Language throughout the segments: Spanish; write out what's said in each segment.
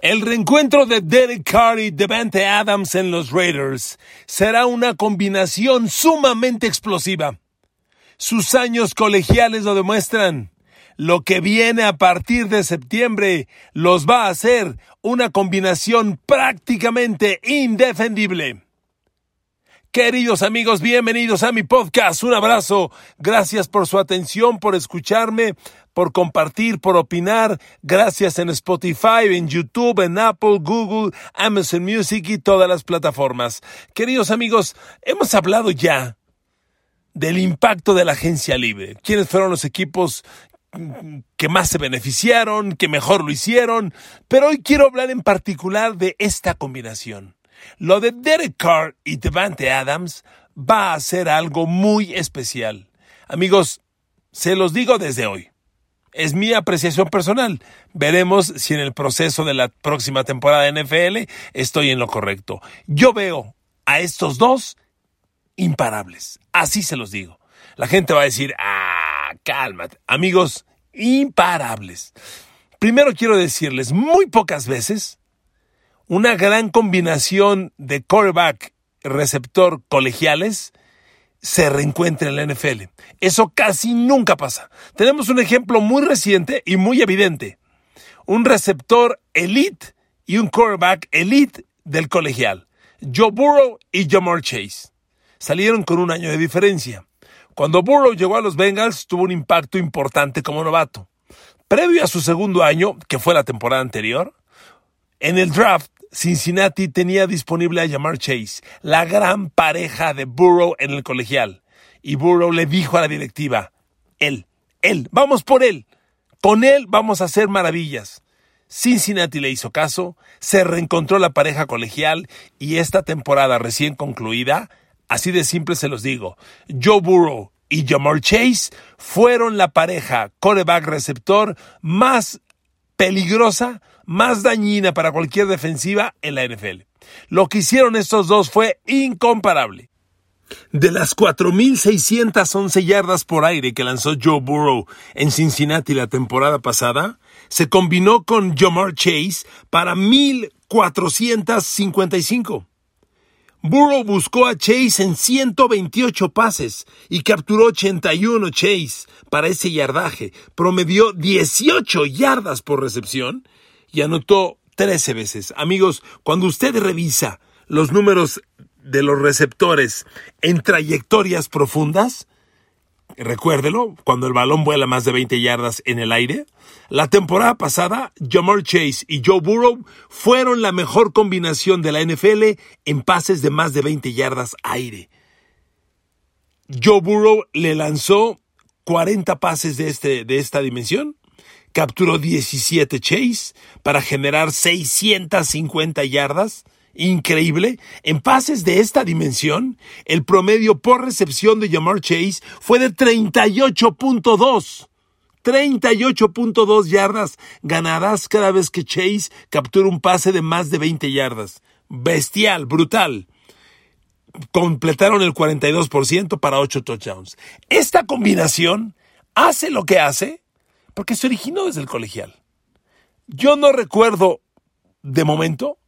El reencuentro de Derek Carr y Devante Adams en los Raiders será una combinación sumamente explosiva. Sus años colegiales lo demuestran. Lo que viene a partir de septiembre los va a hacer una combinación prácticamente indefendible. Queridos amigos, bienvenidos a mi podcast. Un abrazo. Gracias por su atención, por escucharme, por compartir, por opinar. Gracias en Spotify, en YouTube, en Apple, Google, Amazon Music y todas las plataformas. Queridos amigos, hemos hablado ya del impacto de la agencia libre. ¿Quiénes fueron los equipos que más se beneficiaron, que mejor lo hicieron? Pero hoy quiero hablar en particular de esta combinación. Lo de Derek Carr y Devante Adams va a ser algo muy especial. Amigos, se los digo desde hoy. Es mi apreciación personal. Veremos si en el proceso de la próxima temporada de NFL estoy en lo correcto. Yo veo a estos dos imparables. Así se los digo. La gente va a decir, ah, cálmate. Amigos, imparables. Primero quiero decirles, muy pocas veces una gran combinación de quarterback receptor colegiales se reencuentra en la NFL. Eso casi nunca pasa. Tenemos un ejemplo muy reciente y muy evidente. Un receptor elite y un quarterback elite del colegial. Joe Burrow y Jamar Chase. Salieron con un año de diferencia. Cuando Burrow llegó a los Bengals tuvo un impacto importante como novato. Previo a su segundo año, que fue la temporada anterior, en el draft Cincinnati tenía disponible a Jamar Chase, la gran pareja de Burrow en el colegial. Y Burrow le dijo a la directiva, él, él, vamos por él. Con él vamos a hacer maravillas. Cincinnati le hizo caso, se reencontró la pareja colegial y esta temporada recién concluida, así de simple se los digo, Joe Burrow y Jamar Chase fueron la pareja coreback receptor más peligrosa más dañina para cualquier defensiva en la NFL. Lo que hicieron estos dos fue incomparable. De las 4.611 yardas por aire que lanzó Joe Burrow en Cincinnati la temporada pasada, se combinó con Jamar Chase para 1.455. Burrow buscó a Chase en 128 pases y capturó 81 Chase para ese yardaje. Promedió 18 yardas por recepción y anotó 13 veces. Amigos, cuando usted revisa los números de los receptores en trayectorias profundas, recuérdelo, cuando el balón vuela más de 20 yardas en el aire, la temporada pasada, Jamar Chase y Joe Burrow fueron la mejor combinación de la NFL en pases de más de 20 yardas aire. Joe Burrow le lanzó 40 pases de, este, de esta dimensión capturó 17 chase para generar 650 yardas. Increíble. En pases de esta dimensión, el promedio por recepción de Jamar Chase fue de 38.2. 38.2 yardas ganadas cada vez que Chase captura un pase de más de 20 yardas. Bestial, brutal. Completaron el 42% para 8 touchdowns. Esta combinación hace lo que hace porque se originó desde el colegial. Yo no recuerdo, de momento,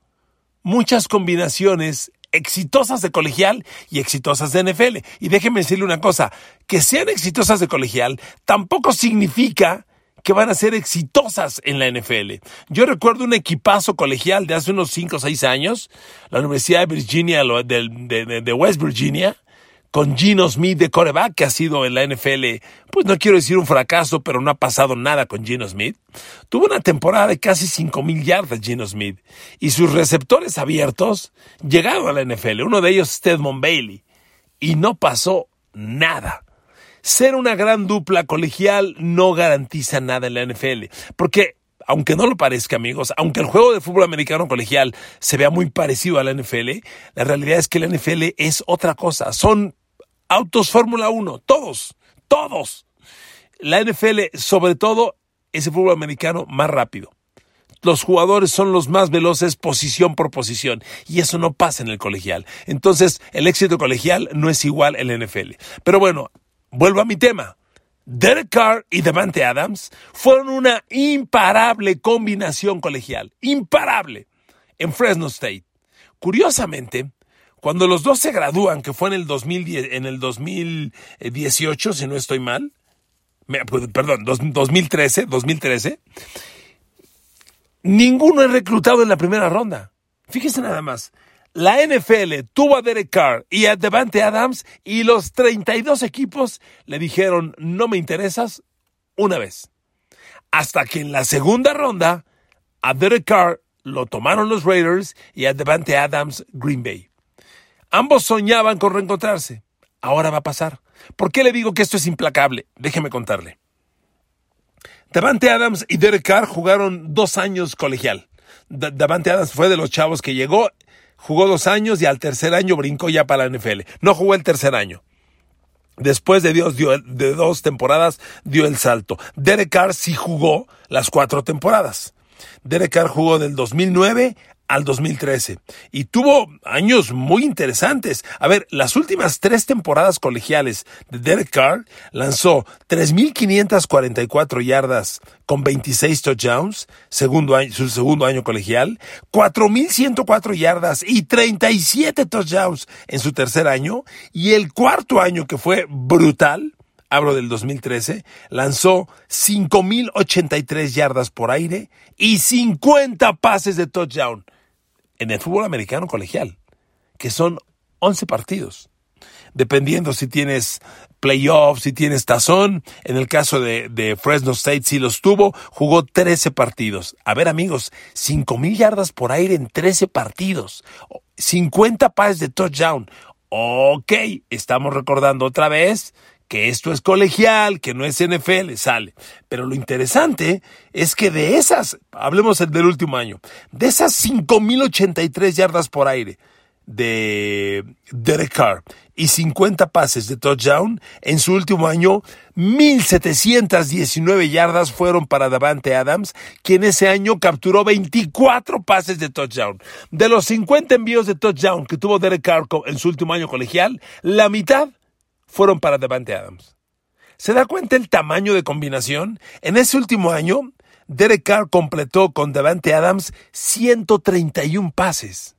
muchas combinaciones exitosas de colegial y exitosas de NFL. Y déjeme decirle una cosa, que sean exitosas de colegial tampoco significa que van a ser exitosas en la NFL. Yo recuerdo un equipazo colegial de hace unos 5 o 6 años, la Universidad de Virginia, de West Virginia, con Gino Smith de coreback, que ha sido en la NFL, pues no quiero decir un fracaso, pero no ha pasado nada con Gino Smith. Tuvo una temporada de casi 5.000 yardas Gino Smith y sus receptores abiertos llegaron a la NFL, uno de ellos Stedmon Bailey, y no pasó nada. Ser una gran dupla colegial no garantiza nada en la NFL, porque aunque no lo parezca, amigos, aunque el juego de fútbol americano colegial se vea muy parecido a la NFL, la realidad es que la NFL es otra cosa. Son autos Fórmula 1, todos, todos. La NFL, sobre todo, es el fútbol americano más rápido. Los jugadores son los más veloces posición por posición y eso no pasa en el colegial. Entonces, el éxito colegial no es igual en NFL. Pero bueno, vuelvo a mi tema. Derek Carr y Devante Adams fueron una imparable combinación colegial. Imparable. En Fresno State. Curiosamente, cuando los dos se gradúan, que fue en el, 2010, en el 2018, si no estoy mal, pues, perdón, 2013, 2013, ninguno es reclutado en la primera ronda. Fíjese nada más. La NFL tuvo a Derek Carr y a Devante Adams y los 32 equipos le dijeron no me interesas una vez. Hasta que en la segunda ronda a Derek Carr lo tomaron los Raiders y a Devante Adams Green Bay. Ambos soñaban con reencontrarse. Ahora va a pasar. ¿Por qué le digo que esto es implacable? Déjeme contarle. Davante Adams y Derek Carr jugaron dos años colegial. Davante Adams fue de los chavos que llegó, jugó dos años y al tercer año brincó ya para la NFL. No jugó el tercer año. Después de, Dios dio, de dos temporadas dio el salto. Derek Carr sí jugó las cuatro temporadas. Derek Carr jugó del 2009 al 2013 y tuvo años muy interesantes. A ver, las últimas tres temporadas colegiales de Derek Carr lanzó 3.544 yardas con 26 touchdowns, segundo año, su segundo año colegial, 4.104 yardas y 37 touchdowns en su tercer año. Y el cuarto año que fue brutal, hablo del 2013, lanzó 5.083 yardas por aire y 50 pases de touchdown en el fútbol americano colegial, que son 11 partidos. Dependiendo si tienes playoffs, si tienes tazón. En el caso de, Fresno State, si los tuvo, jugó 13 partidos. A ver, amigos, 5 mil yardas por aire en 13 partidos. 50 pases de touchdown. Ok, estamos recordando otra vez que esto es colegial, que no es NFL, sale. Pero lo interesante es que de esas, hablemos del último año, de esas 5.083 yardas por aire de Derek Carr y 50 pases de touchdown, en su último año 1.719 yardas fueron para Davante Adams, quien ese año capturó 24 pases de touchdown. De los 50 envíos de touchdown que tuvo Derek Carr en su último año colegial, la mitad fueron para Devante Adams. ¿Se da cuenta el tamaño de combinación? En ese último año, Derek Carr completó con Devante Adams 131 pases.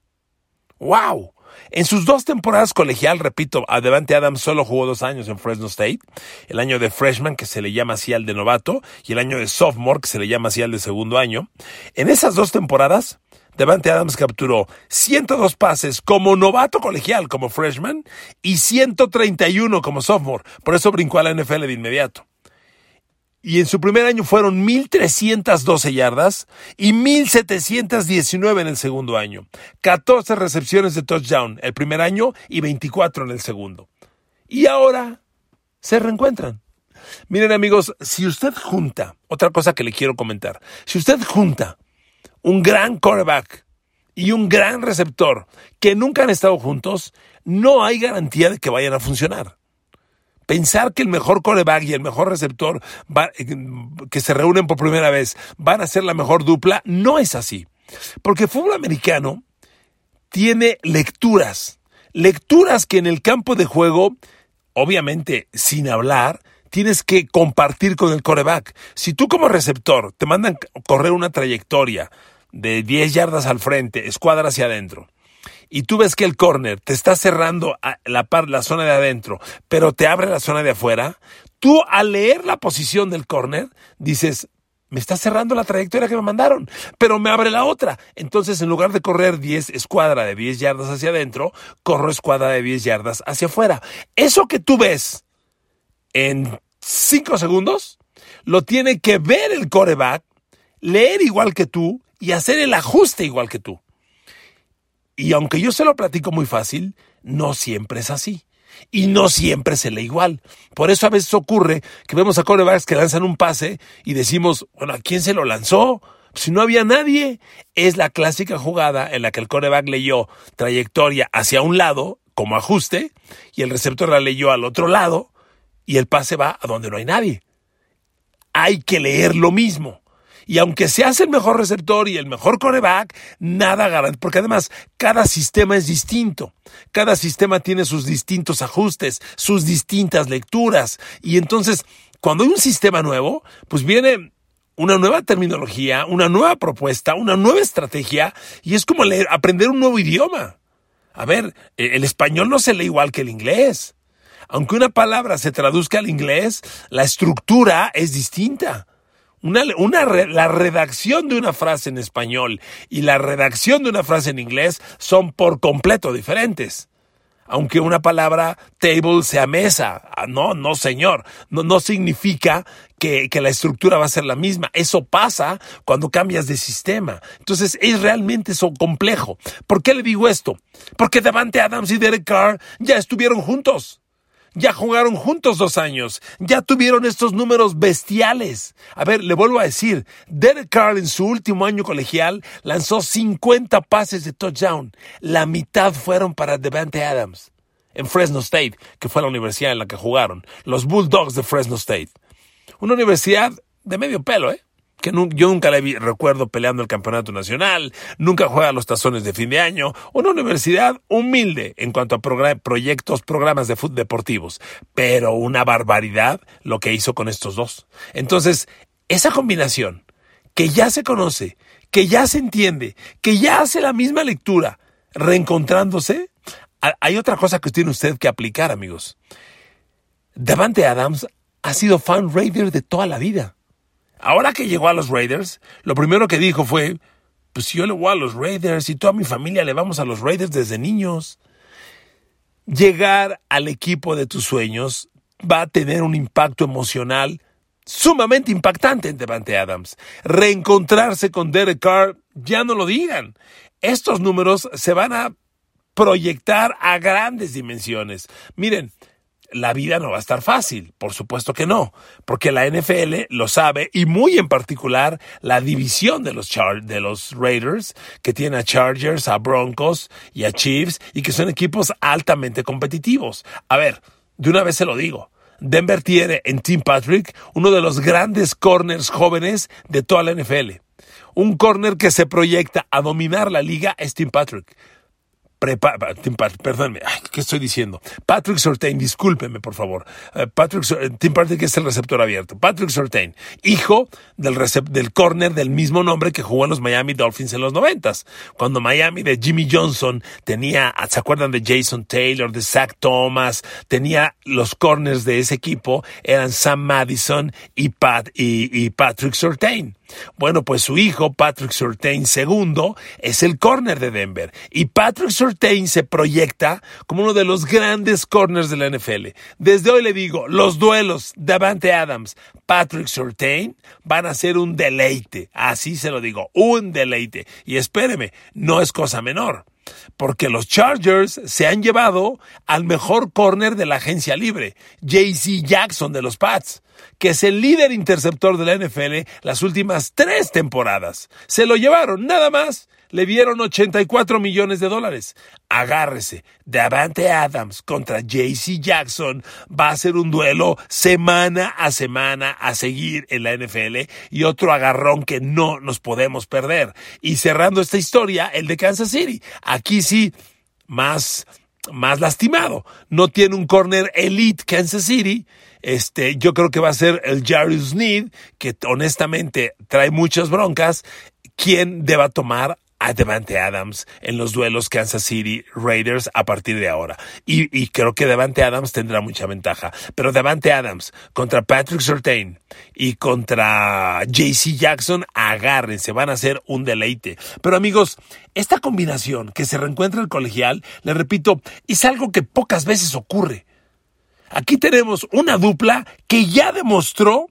¡Wow! En sus dos temporadas colegial, repito, a Devante Adams solo jugó dos años en Fresno State, el año de freshman, que se le llama así al de novato, y el año de sophomore, que se le llama así al de segundo año. En esas dos temporadas, Devante Adams capturó 102 pases como novato colegial, como freshman, y 131 como sophomore. Por eso brincó a la NFL de inmediato. Y en su primer año fueron 1.312 yardas y 1.719 en el segundo año. 14 recepciones de touchdown el primer año y 24 en el segundo. Y ahora se reencuentran. Miren amigos, si usted junta, otra cosa que le quiero comentar, si usted junta un gran quarterback y un gran receptor que nunca han estado juntos, no hay garantía de que vayan a funcionar. Pensar que el mejor coreback y el mejor receptor que se reúnen por primera vez van a ser la mejor dupla, no es así. Porque el fútbol americano tiene lecturas, lecturas que en el campo de juego, obviamente sin hablar, tienes que compartir con el coreback. Si tú como receptor te mandan correr una trayectoria de 10 yardas al frente, escuadra hacia adentro, y tú ves que el corner te está cerrando la, la zona de adentro, pero te abre la zona de afuera, tú al leer la posición del corner dices, me está cerrando la trayectoria que me mandaron, pero me abre la otra. Entonces, en lugar de correr 10 escuadra de 10 yardas hacia adentro, corro escuadra de 10 yardas hacia afuera. Eso que tú ves en 5 segundos, lo tiene que ver el coreback, leer igual que tú y hacer el ajuste igual que tú. Y aunque yo se lo platico muy fácil, no siempre es así. Y no siempre se lee igual. Por eso a veces ocurre que vemos a corebacks que lanzan un pase y decimos, bueno, ¿a quién se lo lanzó? Si no había nadie, es la clásica jugada en la que el coreback leyó trayectoria hacia un lado como ajuste y el receptor la leyó al otro lado y el pase va a donde no hay nadie. Hay que leer lo mismo. Y aunque se hace el mejor receptor y el mejor coreback, nada garante, porque además cada sistema es distinto. Cada sistema tiene sus distintos ajustes, sus distintas lecturas. Y entonces cuando hay un sistema nuevo, pues viene una nueva terminología, una nueva propuesta, una nueva estrategia, y es como leer, aprender un nuevo idioma. A ver, e, el español no se lee igual que el inglés. Aunque una palabra se traduzca al inglés, la estructura es distinta. Una, una, la redacción de una frase en español y la redacción de una frase en inglés son por completo diferentes aunque una palabra table sea mesa. Ah, no, no, señor. No, no significa que, que, la estructura va a ser la misma. Eso pasa cuando cambias de sistema. Entonces es realmente eso complejo. ¿Por qué le digo esto? Porque Davante Adams y Derek Carr ya estuvieron juntos. Ya jugaron juntos dos años. Ya tuvieron estos números bestiales. A ver, le vuelvo a decir, Derek Carr en su último año colegial lanzó 50 pases de touchdown. La mitad fueron para Devante Adams en Fresno State, que fue la universidad en la que jugaron. Los Bulldogs de Fresno State. Una universidad de medio pelo, ¿eh? Que yo nunca le recuerdo peleando el campeonato nacional, nunca juega los tazones de fin de año, una universidad humilde en cuanto a proyectos, programas de fútbol deportivos, pero una barbaridad lo que hizo con estos dos. Entonces, esa combinación que ya se conoce, que ya se entiende, que ya hace la misma lectura, reencontrándose, hay otra cosa que tiene usted que aplicar, amigos. Davante Adams ha sido fan Raider de toda la vida. Ahora que llegó a los Raiders, lo primero que dijo fue, pues yo le voy a los Raiders y toda mi familia le vamos a los Raiders desde niños. Llegar al equipo de tus sueños va a tener un impacto emocional sumamente impactante en Devante Adams. Reencontrarse con Derek Carr, ya no lo digan. Estos números se van a proyectar a grandes dimensiones. Miren, la vida no va a estar fácil, por supuesto que no, porque la NFL lo sabe y muy en particular la división de los, de los Raiders, que tiene a Chargers, a Broncos y a Chiefs y que son equipos altamente competitivos. A ver, de una vez se lo digo. Denver tiene en Tim Patrick uno de los grandes corners jóvenes de toda la NFL. Un corner que se proyecta a dominar la liga es Tim Patrick. Perdónme, ¿qué estoy diciendo? Patrick Sortain, discúlpeme, por favor. Eh, Patrick, Tim Patrick es el receptor abierto. Patrick Sortain, hijo del, del corner del mismo nombre que jugó en los Miami Dolphins en los noventas. Cuando Miami de Jimmy Johnson tenía, ¿se acuerdan de Jason Taylor, de Zach Thomas? Tenía los corners de ese equipo, eran Sam Madison y, Pat, y, y Patrick Sortain. Bueno, pues su hijo, Patrick Surtain II, es el corner de Denver. Y Patrick Surtain se proyecta como uno de los grandes corners de la NFL. Desde hoy le digo, los duelos Davante Adams, Patrick Surtain van a ser un deleite. Así se lo digo, un deleite. Y espéreme, no es cosa menor porque los Chargers se han llevado al mejor corner de la agencia libre, JC Jackson de los Pats, que es el líder interceptor de la NFL las últimas tres temporadas. Se lo llevaron, nada más le dieron 84 millones de dólares. Agárrese, Davante Adams contra JC Jackson va a ser un duelo semana a semana a seguir en la NFL y otro agarrón que no nos podemos perder. Y cerrando esta historia, el de Kansas City. Aquí sí, más más lastimado. No tiene un corner elite Kansas City. Este, yo creo que va a ser el Jarius Need, que honestamente trae muchas broncas, quien deba tomar a Devante Adams en los duelos Kansas City Raiders a partir de ahora. Y, creo que Devante Adams tendrá mucha ventaja. Pero Devante Adams contra Patrick Surtain y contra JC Jackson, agárrense, van a ser un deleite. Pero amigos, esta combinación que se reencuentra en el colegial, le repito, es algo que pocas veces ocurre. Aquí tenemos una dupla que ya demostró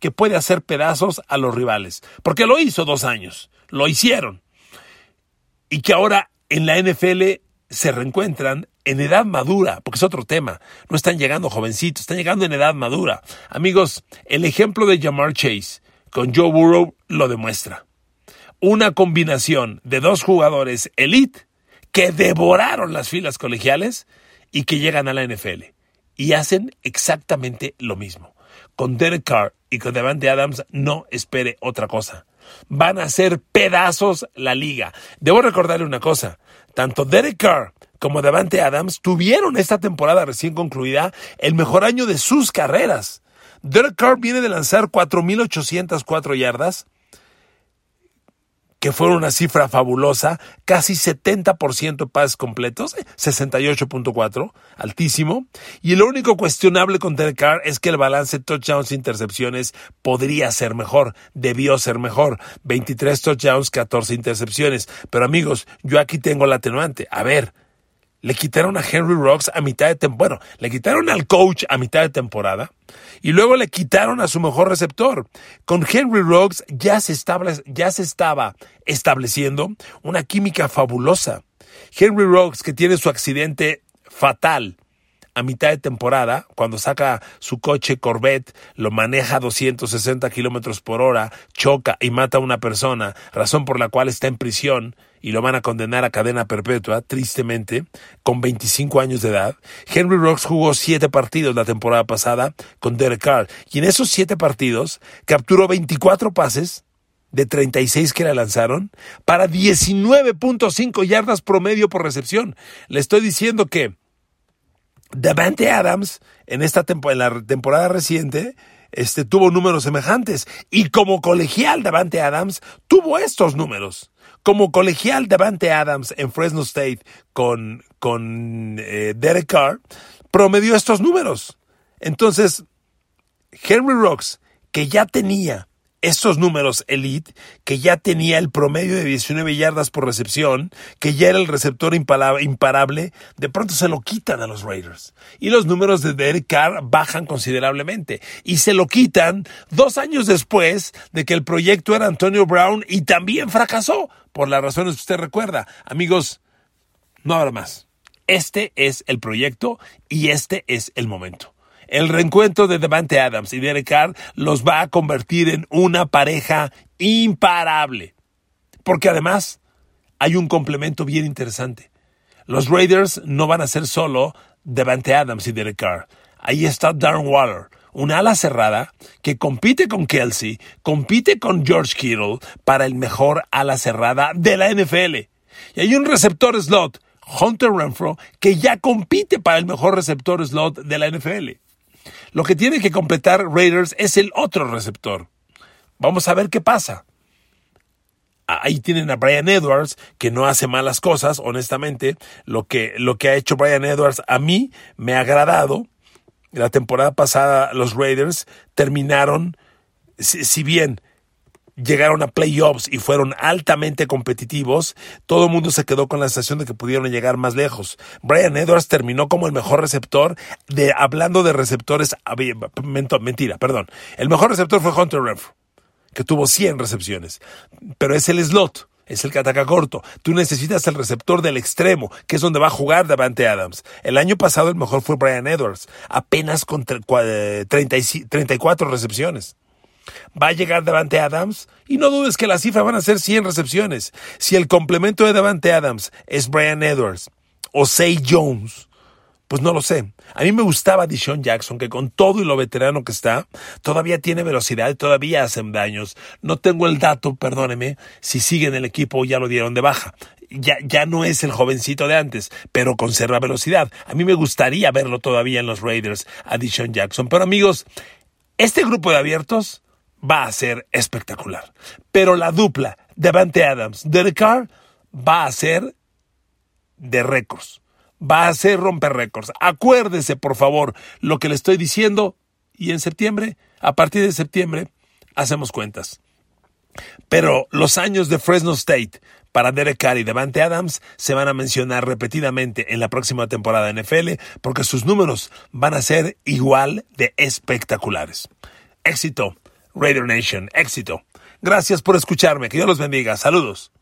que puede hacer pedazos a los rivales, porque lo hizo dos años, lo hicieron y que ahora en la NFL se reencuentran en edad madura, porque es otro tema. No están llegando jovencitos, están llegando en edad madura. Amigos, el ejemplo de Jamar Chase con Joe Burrow lo demuestra. Una combinación de dos jugadores elite que devoraron las filas colegiales y que llegan a la NFL y hacen exactamente lo mismo. Con Derek Carr y con Devante Adams no espere otra cosa van a ser pedazos la liga. Debo recordarle una cosa, tanto Derek Carr como Devante Adams tuvieron esta temporada recién concluida el mejor año de sus carreras. Derek Carr viene de lanzar 4.804 yardas, que fueron una cifra fabulosa, casi 70% de pases completos, 68.4, altísimo. Y lo único cuestionable con Derek Carr es que el balance touchdowns e intercepciones podría ser mejor, debió ser mejor. 23 touchdowns, 14 intercepciones. Pero amigos, yo aquí tengo la atenuante. A ver, le quitaron a Henry Rocks a mitad de temporada. Bueno, le quitaron al coach a mitad de temporada y luego le quitaron a su mejor receptor. Con Henry Rocks ya se, ya se estaba estableciendo una química fabulosa. Henry Rocks, que tiene su accidente fatal a mitad de temporada, cuando saca su coche Corvette, lo maneja a 260 kilómetros por hora, choca y mata a una persona, razón por la cual está en prisión y lo van a condenar a cadena perpetua, tristemente, con 25 años de edad. Henry Rocks jugó siete partidos la temporada pasada con Derek Carr y en esos siete partidos capturó 24 pases de 36 que le lanzaron para 19.5 yardas promedio por recepción. Le estoy diciendo que Davante Adams en esta en la temporada reciente este, tuvo números semejantes y como colegial Davante Adams tuvo estos números. Como colegial Davante Adams en Fresno State con, con eh, Derek Carr promedió estos números. Entonces, Henry Rocks, que ya tenía estos números elite, que ya tenía el promedio de 19 yardas por recepción, que ya era el receptor imparable, de pronto se lo quitan a los Raiders. Y los números de Derek Carr bajan considerablemente. Y se lo quitan dos años después de que el proyecto era Antonio Brown y también fracasó, por las razones que usted recuerda. Amigos, no habrá más. Este es el proyecto y este es el momento. El reencuentro de Devante Adams y Derek Carr los va a convertir en una pareja imparable. Porque además hay un complemento bien interesante. Los Raiders no van a ser solo Devante Adams y Derek Carr. Ahí está Darren Waller, una ala cerrada que compite con Kelsey, compite con George Kittle para el mejor ala cerrada de la NFL. Y hay un receptor slot, Hunter Renfro, que ya compite para el mejor receptor slot de la NFL. Lo que tiene que completar Raiders es el otro receptor. Vamos a ver qué pasa. Ahí tienen a Brian Edwards, que no hace malas cosas, honestamente. Lo que, lo que ha hecho Brian Edwards a mí me ha agradado. La temporada pasada los Raiders terminaron, si bien llegaron a playoffs y fueron altamente competitivos, todo el mundo se quedó con la sensación de que pudieron llegar más lejos. Brian Edwards terminó como el mejor receptor de, hablando de receptores, mentira, perdón. El mejor receptor fue Hunter Renfro, que tuvo 100 recepciones, pero es el slot. Es el que ataca corto. Tú necesitas el receptor del extremo, que es donde va a jugar Davante Adams. El año pasado el mejor fue Brian Edwards, apenas con 34 recepciones. Va a llegar Davante Adams y no dudes que la cifra van a ser 100 recepciones. Si el complemento de Davante Adams es Brian Edwards o Say Jones, pues no lo sé. A mí me gustaba Dishon Jackson, que con todo y lo veterano que está, todavía tiene velocidad y todavía hacen daños. No tengo el dato, perdóneme, si sigue en el equipo o ya lo dieron de baja. Ya, ya no es el jovencito de antes, pero conserva velocidad. A mí me gustaría verlo todavía en los Raiders, a Dishon Jackson. Pero amigos, este grupo de abiertos va a ser espectacular. Pero la dupla Devante Adams, Derek Carr, va a ser de récords. Va a ser romper récords. Acuérdese, por favor, lo que le estoy diciendo. Y en septiembre, a partir de septiembre, hacemos cuentas. Pero los años de Fresno State para Derek Carr y Devante Adams se van a mencionar repetidamente en la próxima temporada de NFL porque sus números van a ser igual de espectaculares. Éxito Raider Nation. Éxito. Gracias por escucharme. Que Dios los bendiga. Saludos.